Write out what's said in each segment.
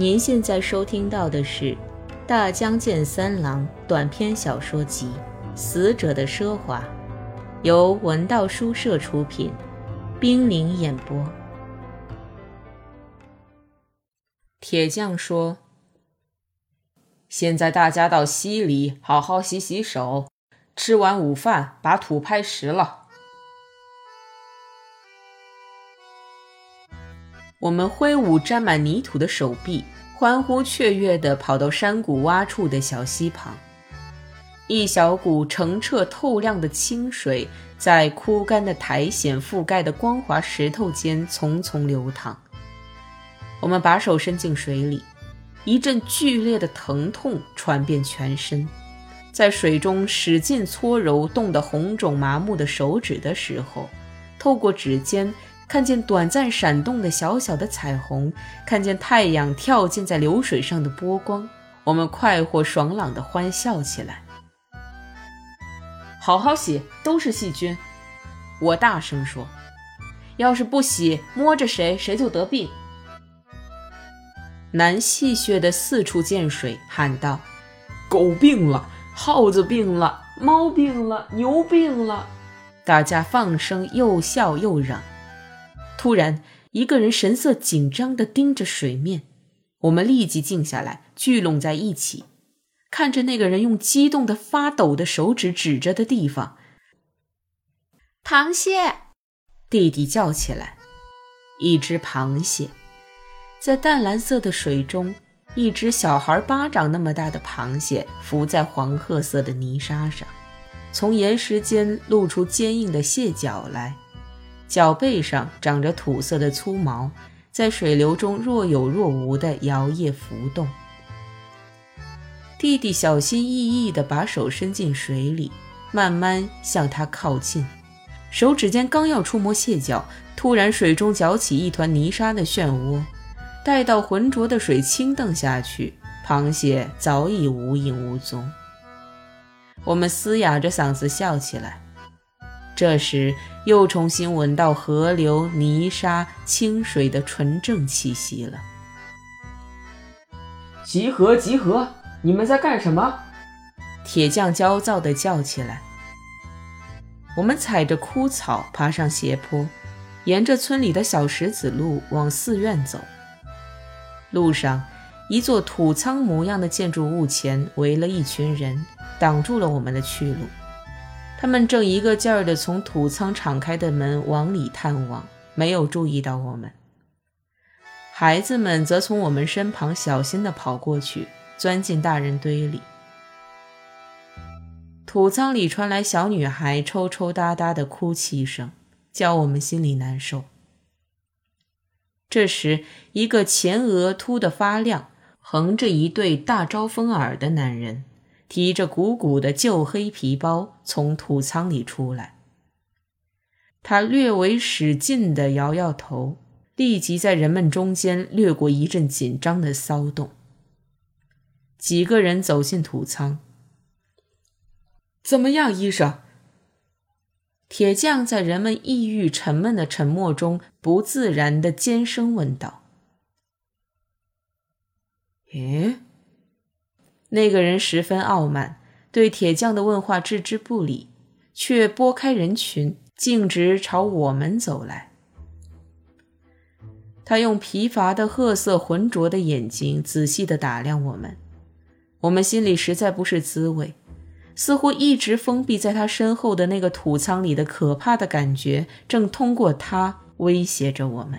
您现在收听到的是《大江健三郎》短篇小说集《死者的奢华》，由文道书社出品，冰凌演播。铁匠说：“现在大家到溪里好好洗洗手，吃完午饭把土拍实了。”我们挥舞沾满泥土的手臂，欢呼雀跃地跑到山谷洼处的小溪旁。一小股澄澈透亮的清水在枯干的苔藓覆盖的光滑石头间匆匆流淌。我们把手伸进水里，一阵剧烈的疼痛传遍全身。在水中使劲搓揉冻得红肿麻木的手指的时候，透过指尖。看见短暂闪动的小小的彩虹，看见太阳跳进在流水上的波光，我们快活爽朗的欢笑起来。好好洗，都是细菌。我大声说：“要是不洗，摸着谁谁就得病。”男戏谑的四处溅水，喊道：“狗病了，耗子病了，猫病了，牛病了。”大家放声又笑又嚷。突然，一个人神色紧张地盯着水面，我们立即静下来，聚拢在一起，看着那个人用激动的发抖的手指指着的地方。螃蟹！弟弟叫起来。一只螃蟹，在淡蓝色的水中，一只小孩巴掌那么大的螃蟹浮在黄褐色的泥沙上，从岩石间露出坚硬的蟹脚来。脚背上长着土色的粗毛，在水流中若有若无地摇曳浮动。弟弟小心翼翼地把手伸进水里，慢慢向它靠近。手指尖刚要触摸蟹脚，突然水中搅起一团泥沙的漩涡。待到浑浊的水清瞪下去，螃蟹早已无影无踪。我们嘶哑着嗓子笑起来。这时，又重新闻到河流、泥沙、清水的纯正气息了。集合！集合！你们在干什么？铁匠焦躁地叫起来。我们踩着枯草爬上斜坡，沿着村里的小石子路往寺院走。路上，一座土仓模样的建筑物前围了一群人，挡住了我们的去路。他们正一个劲儿地从土仓敞开的门往里探望，没有注意到我们。孩子们则从我们身旁小心地跑过去，钻进大人堆里。土仓里传来小女孩抽抽搭搭的哭泣声，叫我们心里难受。这时，一个前额秃得发亮、横着一对大招风耳的男人。提着鼓鼓的旧黑皮包从土仓里出来，他略微使劲地摇摇头，立即在人们中间掠过一阵紧张的骚动。几个人走进土仓。怎么样，医生？铁匠在人们抑郁沉闷的沉默中不自然的尖声问道：“诶？”那个人十分傲慢，对铁匠的问话置之不理，却拨开人群，径直朝我们走来。他用疲乏的褐色浑浊的眼睛仔细地打量我们，我们心里实在不是滋味，似乎一直封闭在他身后的那个土仓里的可怕的感觉，正通过他威胁着我们。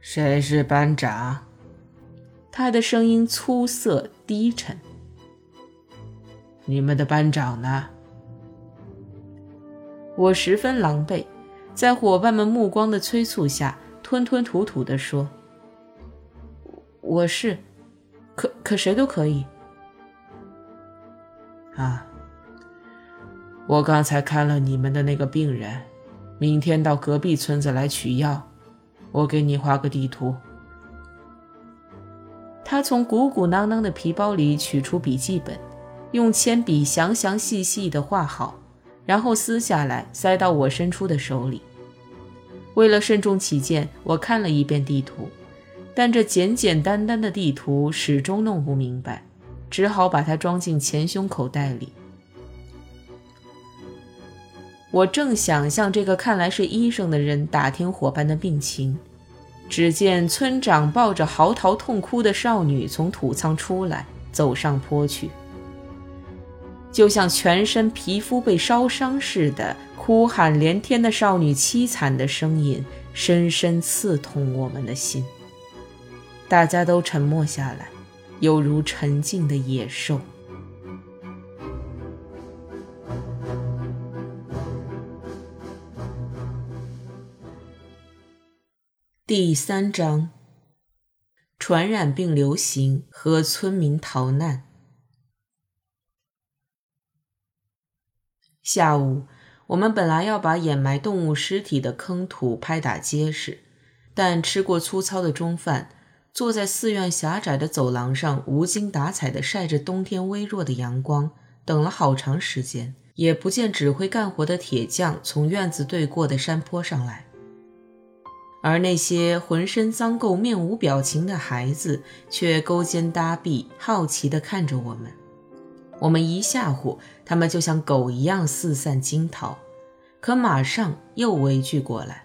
谁是班长？他的声音粗涩低沉。你们的班长呢？我十分狼狈，在伙伴们目光的催促下，吞吞吐吐地说：“我是，可可谁都可以。”啊，我刚才看了你们的那个病人，明天到隔壁村子来取药，我给你画个地图。他从鼓鼓囊囊的皮包里取出笔记本，用铅笔详详细细地画好，然后撕下来塞到我伸出的手里。为了慎重起见，我看了一遍地图，但这简简单单的地图始终弄不明白，只好把它装进前胸口袋里。我正想向这个看来是医生的人打听伙伴的病情，只见村长抱着嚎啕痛哭的少女从土仓出来，走上坡去，就像全身皮肤被烧伤似的，哭喊连天的少女凄惨的声音，深深刺痛我们的心。大家都沉默下来，犹如沉静的野兽。第三章：传染病流行和村民逃难。下午，我们本来要把掩埋动物尸体的坑土拍打结实，但吃过粗糙的中饭。坐在寺院狭窄的走廊上，无精打采地晒着冬天微弱的阳光，等了好长时间，也不见指挥干活的铁匠从院子对过的山坡上来。而那些浑身脏垢、面无表情的孩子，却勾肩搭臂，好奇地看着我们。我们一吓唬，他们就像狗一样四散惊逃，可马上又围聚过来。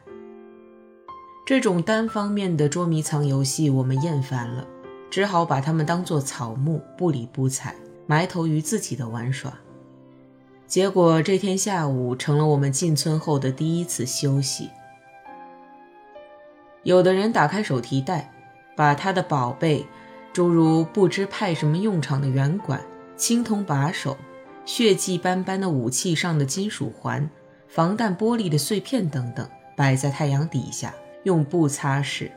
这种单方面的捉迷藏游戏，我们厌烦了，只好把它们当作草木，不理不睬，埋头于自己的玩耍。结果这天下午成了我们进村后的第一次休息。有的人打开手提袋，把他的宝贝，诸如不知派什么用场的圆管、青铜把手、血迹斑斑的武器上的金属环、防弹玻璃的碎片等等，摆在太阳底下。用布擦拭，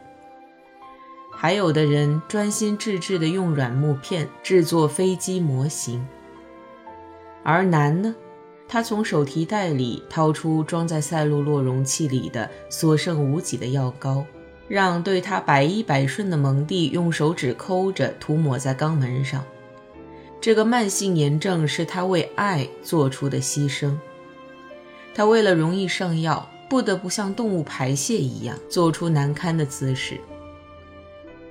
还有的人专心致志地用软木片制作飞机模型。而男呢，他从手提袋里掏出装在赛璐珞容器里的所剩无几的药膏，让对他百依百顺的蒙蒂用手指抠着涂抹在肛门上。这个慢性炎症是他为爱做出的牺牲。他为了容易上药。不得不像动物排泄一样做出难堪的姿势。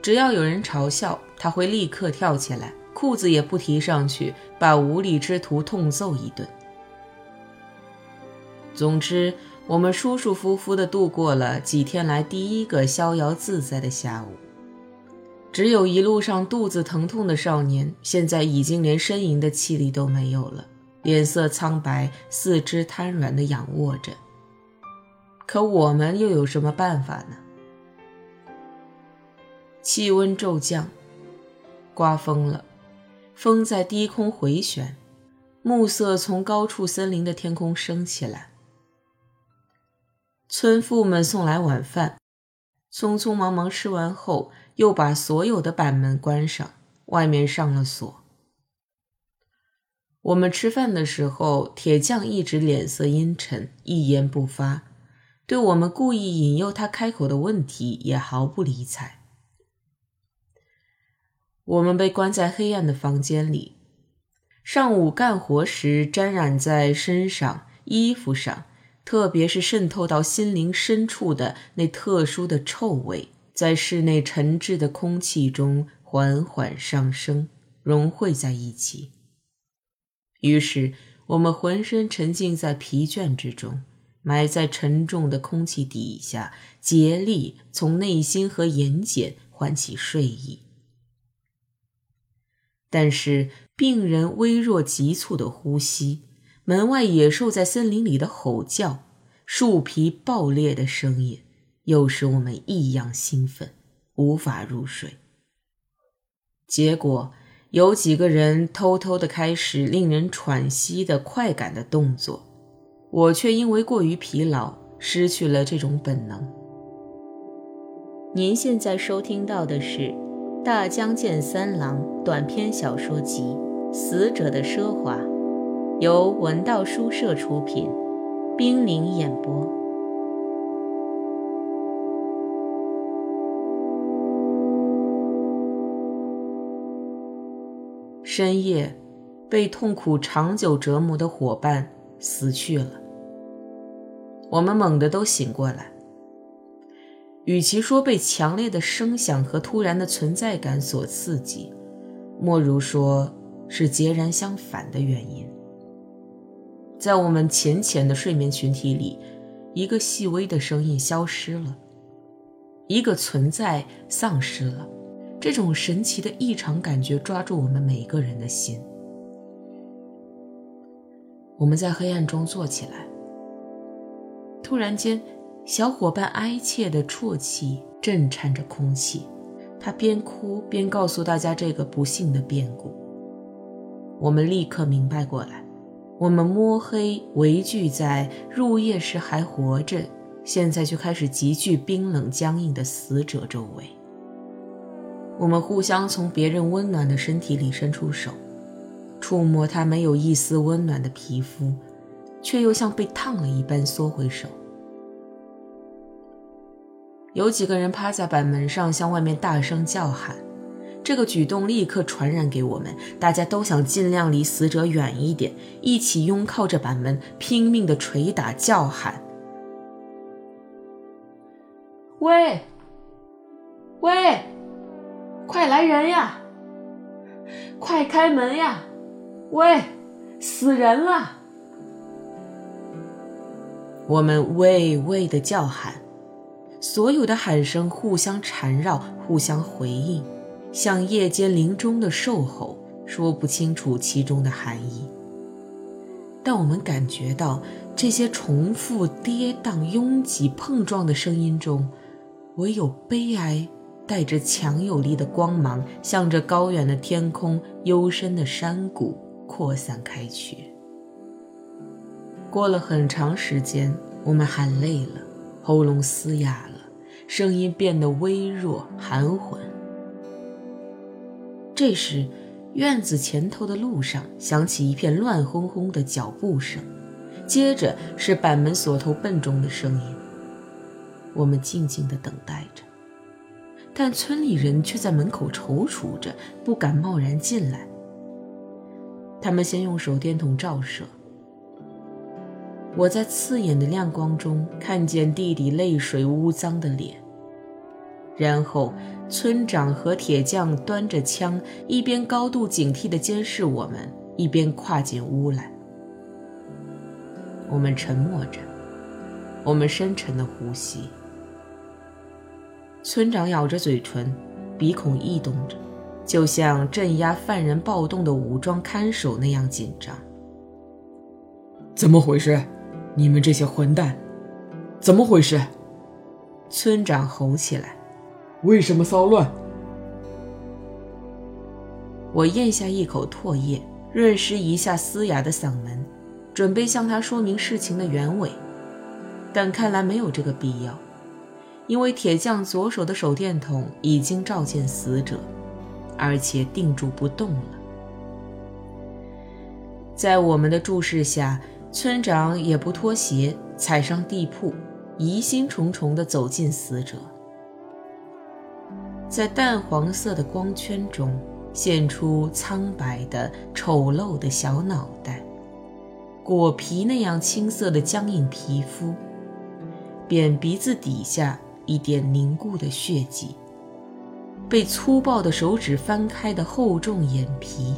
只要有人嘲笑，他会立刻跳起来，裤子也不提上去，把无理之徒痛揍一顿。总之，我们舒舒服服地度过了几天来第一个逍遥自在的下午。只有一路上肚子疼痛的少年，现在已经连呻吟的气力都没有了，脸色苍白，四肢瘫软地仰卧着。可我们又有什么办法呢？气温骤降，刮风了，风在低空回旋，暮色从高处森林的天空升起来。村妇们送来晚饭，匆匆忙忙吃完后，又把所有的板门关上，外面上了锁。我们吃饭的时候，铁匠一直脸色阴沉，一言不发。对我们故意引诱他开口的问题也毫不理睬。我们被关在黑暗的房间里，上午干活时沾染在身上、衣服上，特别是渗透到心灵深处的那特殊的臭味，在室内沉滞的空气中缓缓上升，融汇在一起。于是，我们浑身沉浸在疲倦之中。埋在沉重的空气底下，竭力从内心和眼睑唤起睡意。但是，病人微弱急促的呼吸，门外野兽在森林里的吼叫，树皮爆裂的声音，又使我们异样兴奋，无法入睡。结果，有几个人偷偷的开始令人喘息的快感的动作。我却因为过于疲劳，失去了这种本能。您现在收听到的是《大江健三郎》短篇小说集《死者的奢华》，由文道书社出品，冰凌演播。深夜，被痛苦长久折磨的伙伴死去了。我们猛地都醒过来。与其说被强烈的声响和突然的存在感所刺激，莫如说是截然相反的原因。在我们浅浅的睡眠群体里，一个细微的声音消失了，一个存在丧失了。这种神奇的异常感觉抓住我们每个人的心。我们在黑暗中坐起来，突然间。小伙伴哀切的啜泣震颤着空气，他边哭边告诉大家这个不幸的变故。我们立刻明白过来，我们摸黑围聚在入夜时还活着，现在却开始急剧冰冷僵硬的死者周围。我们互相从别人温暖的身体里伸出手，触摸他没有一丝温暖的皮肤，却又像被烫了一般缩回手。有几个人趴在板门上向外面大声叫喊，这个举动立刻传染给我们，大家都想尽量离死者远一点，一起拥靠着板门，拼命的捶打叫喊：“喂，喂，快来人呀！快开门呀！喂，死人了！”我们喂喂的叫喊。所有的喊声互相缠绕，互相回应，像夜间林中的兽吼，说不清楚其中的含义。但我们感觉到这些重复、跌宕、拥挤、碰撞的声音中，唯有悲哀带着强有力的光芒，向着高远的天空、幽深的山谷扩散开去。过了很长时间，我们喊累了，喉咙嘶哑了。声音变得微弱、含混。这时，院子前头的路上响起一片乱哄哄的脚步声，接着是板门锁头笨重的声音。我们静静地等待着，但村里人却在门口踌躇着，不敢贸然进来。他们先用手电筒照射。我在刺眼的亮光中看见弟弟泪水污脏的脸，然后村长和铁匠端着枪，一边高度警惕地监视我们，一边跨进屋来。我们沉默着，我们深沉的呼吸。村长咬着嘴唇，鼻孔异动着，就像镇压犯人暴动的武装看守那样紧张。怎么回事？你们这些混蛋，怎么回事？村长吼起来：“为什么骚乱？”我咽下一口唾液，润湿一下嘶哑的嗓门，准备向他说明事情的原委，但看来没有这个必要，因为铁匠左手的手电筒已经照见死者，而且定住不动了。在我们的注视下。村长也不脱鞋，踩上地铺，疑心重重地走进死者。在淡黄色的光圈中，现出苍白的、丑陋的小脑袋，果皮那样青色的僵硬皮肤，扁鼻子底下一点凝固的血迹，被粗暴的手指翻开的厚重眼皮。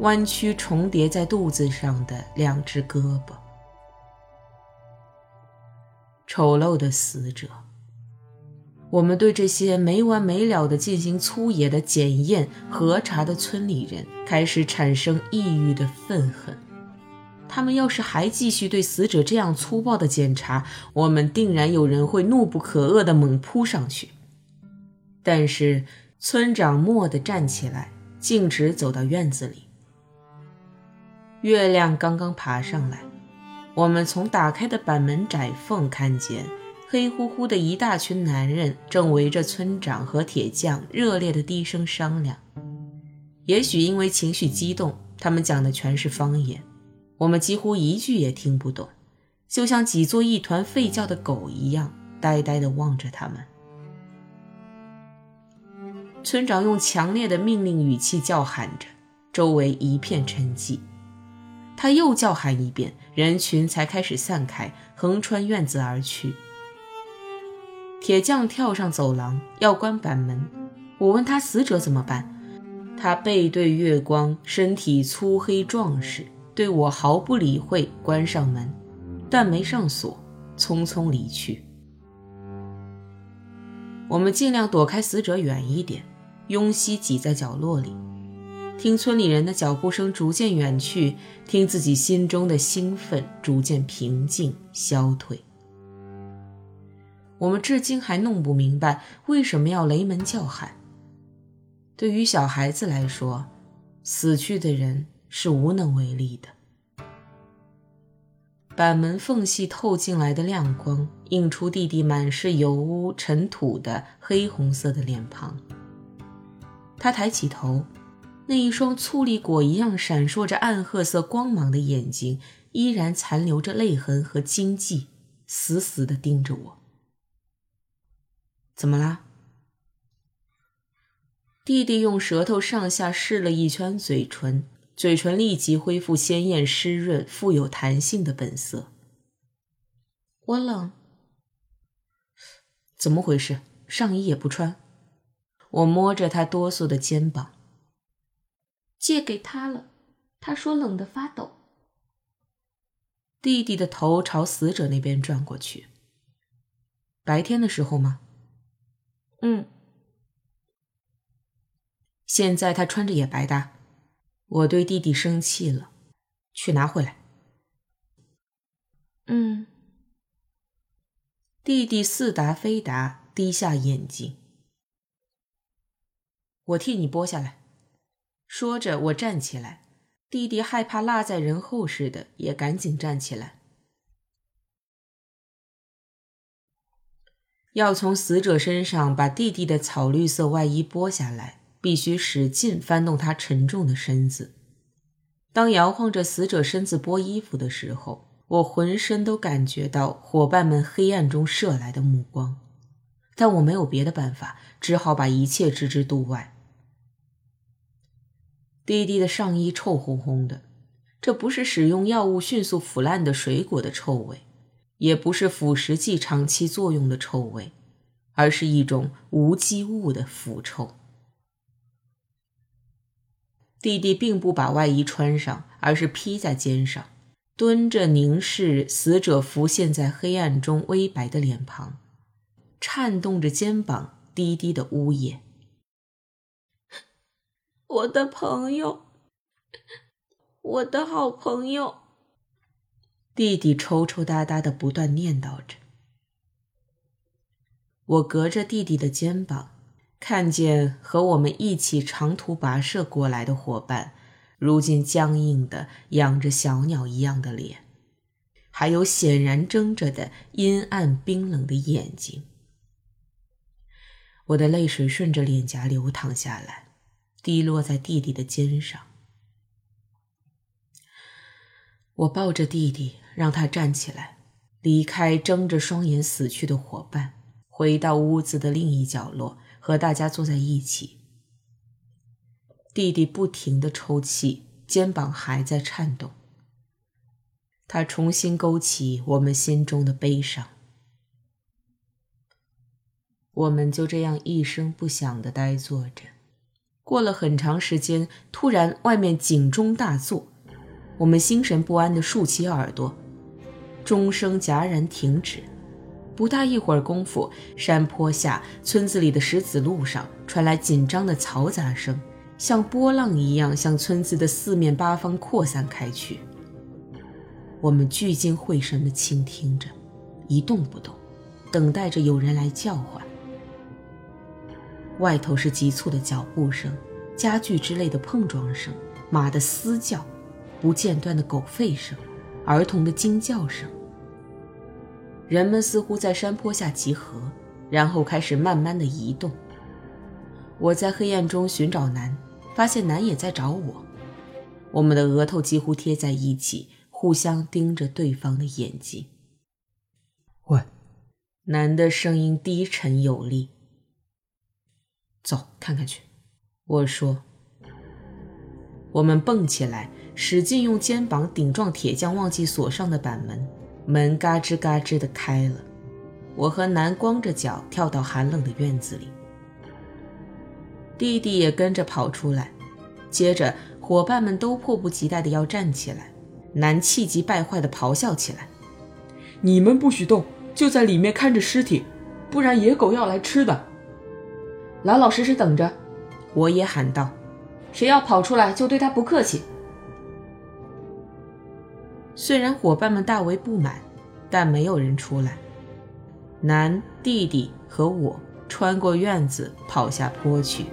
弯曲重叠在肚子上的两只胳膊，丑陋的死者。我们对这些没完没了的进行粗野的检验核查的村里人开始产生抑郁的愤恨。他们要是还继续对死者这样粗暴的检查，我们定然有人会怒不可遏地猛扑上去。但是村长蓦地站起来，径直走到院子里。月亮刚刚爬上来，我们从打开的板门窄缝看见，黑乎乎的一大群男人正围着村长和铁匠，热烈的低声商量。也许因为情绪激动，他们讲的全是方言，我们几乎一句也听不懂，就像挤作一团吠叫的狗一样，呆呆地望着他们。村长用强烈的命令语气叫喊着，周围一片沉寂。他又叫喊一遍，人群才开始散开，横穿院子而去。铁匠跳上走廊要关板门，我问他死者怎么办，他背对月光，身体粗黑壮实，对我毫不理会，关上门，但没上锁，匆匆离去。我们尽量躲开死者远一点，拥隙挤在角落里，听村里人的脚步声逐渐远去，听自己心中的兴奋逐渐平静消退。我们至今还弄不明白为什么要雷门叫喊。对于小孩子来说，死去的人是无能为力的。板门缝隙透进来的亮光，映出弟弟满是油污尘土的黑红色的脸庞。他抬起头，那一双醋栗果一样闪烁着暗褐色光芒的眼睛，依然残留着泪痕和惊悸，死死地盯着我。怎么啦？弟弟用舌头上下试了一圈嘴唇。嘴唇立即恢复鲜艳、湿润、富有弹性的本色。我冷，怎么回事？上衣也不穿。我摸着他哆嗦的肩膀。借给他了，他说冷得发抖。弟弟的头朝死者那边转过去。白天的时候吗？嗯。现在他穿着也白搭。我对弟弟生气了，去拿回来。嗯。弟弟似答非答，低下眼睛。我替你剥下来。说着，我站起来。弟弟害怕落在人后似的，也赶紧站起来。要从死者身上把弟弟的草绿色外衣剥下来。必须使劲翻动他沉重的身子。当摇晃着死者身子剥衣服的时候，我浑身都感觉到伙伴们黑暗中射来的目光，但我没有别的办法，只好把一切置之度外。弟弟的上衣臭烘烘的，这不是使用药物迅速腐烂的水果的臭味，也不是腐蚀剂长期作用的臭味，而是一种无机物的腐臭。弟弟并不把外衣穿上，而是披在肩上，蹲着凝视死者浮现在黑暗中微白的脸庞，颤动着肩膀，低低的呜咽：“我的朋友，我的好朋友。”弟弟抽抽搭搭的不断念叨着。我隔着弟弟的肩膀。看见和我们一起长途跋涉过来的伙伴，如今僵硬的仰着小鸟一样的脸，还有显然睁着的阴暗冰冷的眼睛。我的泪水顺着脸颊流淌下来，滴落在弟弟的肩上。我抱着弟弟，让他站起来，离开睁着双眼死去的伙伴，回到屋子的另一角落。和大家坐在一起，弟弟不停的抽泣，肩膀还在颤动。他重新勾起我们心中的悲伤。我们就这样一声不响的呆坐着。过了很长时间，突然外面警钟大作，我们心神不安的竖起耳朵，钟声戛然停止。不大一会儿功夫，山坡下、村子里的石子路上传来紧张的嘈杂声，像波浪一样向村子的四面八方扩散开去。我们聚精会神地倾听着，一动不动，等待着有人来叫唤。外头是急促的脚步声、家具之类的碰撞声、马的嘶叫、不间断的狗吠声、儿童的惊叫声。人们似乎在山坡下集合，然后开始慢慢的移动。我在黑暗中寻找南，发现南也在找我。我们的额头几乎贴在一起，互相盯着对方的眼睛。喂，男的声音低沉有力。走，看看去。我说。我们蹦起来，使劲用肩膀顶撞铁匠忘记锁上的板门。门嘎吱嘎吱的开了，我和南光着脚跳到寒冷的院子里，弟弟也跟着跑出来。接着，伙伴们都迫不及待的要站起来。南气急败坏的咆哮起来：“你们不许动，就在里面看着尸体，不然野狗要来吃的。老老实实等着！”我也喊道：“谁要跑出来，就对他不客气。”虽然伙伴们大为不满，但没有人出来。男弟弟和我穿过院子，跑下坡去。